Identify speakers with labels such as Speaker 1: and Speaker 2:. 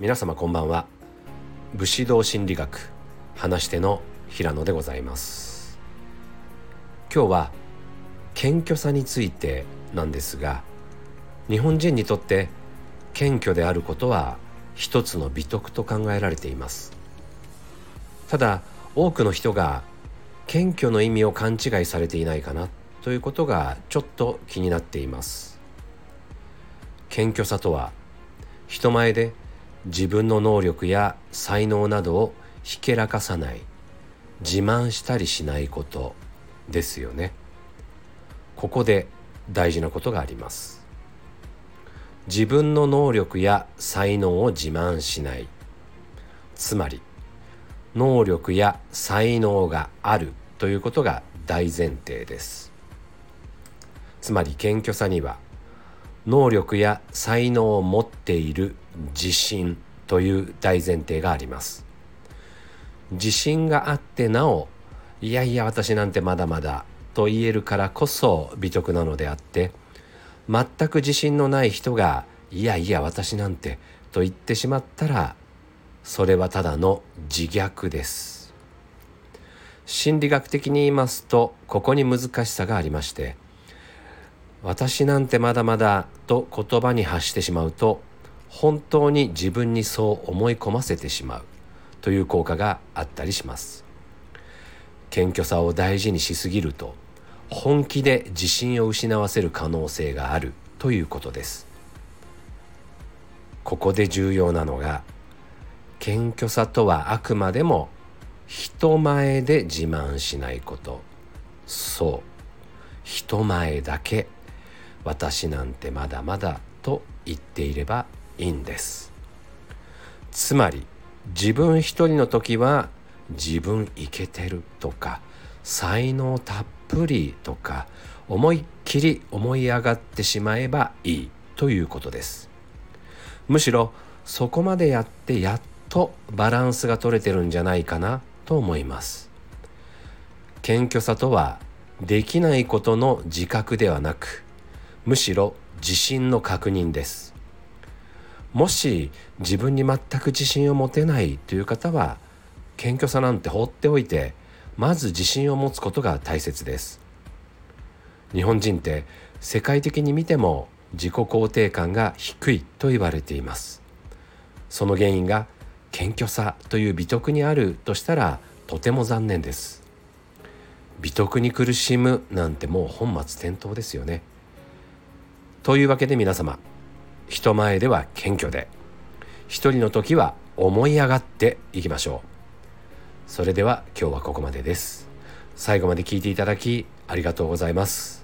Speaker 1: 皆様こんばんは。武士道心理学話し手の平野でございます。今日は謙虚さについてなんですが日本人にとって謙虚であることは一つの美徳と考えられています。ただ多くの人が謙虚の意味を勘違いされていないかなということがちょっと気になっています。謙虚さとは人前で自分の能力や才能などをひけらかさない自慢したりしないことですよね。ここで大事なことがあります。自分の能力や才能を自慢しない。つまり能力や才能があるということが大前提です。つまり謙虚さには能力や才能を持っている自信という大前提があります。自信があってなおいやいや私なんてまだまだと言えるからこそ美徳なのであって全く自信のない人がいやいや私なんてと言ってしまったらそれはただの自虐です。心理学的に言いますとここに難しさがありまして私なんてまだまだと言葉に発してしまうと本当に自分にそう思い込ませてしまうという効果があったりします。謙虚さを大事にしすぎると本気で自信を失わせる可能性があるということです。ここで重要なのが謙虚さとはあくまでも人前で自慢しないこと。そう。人前だけ私なんてまだまだと言っていればいいんです。つまり自分一人の時は自分イケてるとか才能たっぷりとか思いっきり思い上がってしまえばいいということです。むしろそこまでやってやっとバランスが取れてるんじゃないかなと思います。謙虚さとはできないことの自覚ではなくむしろ自信の確認です。もし自分に全く自信を持てないという方は謙虚さなんて放っておいてまず自信を持つことが大切です。日本人って世界的に見ても自己肯定感が低いと言われています。その原因が謙虚さという美徳にあるとしたらとても残念です。美徳に苦しむなんてもう本末転倒ですよね。というわけで皆様人前では謙虚で一人の時は思い上がっていきましょう。それでは今日はここまでです。最後まで聞いていただきありがとうございます。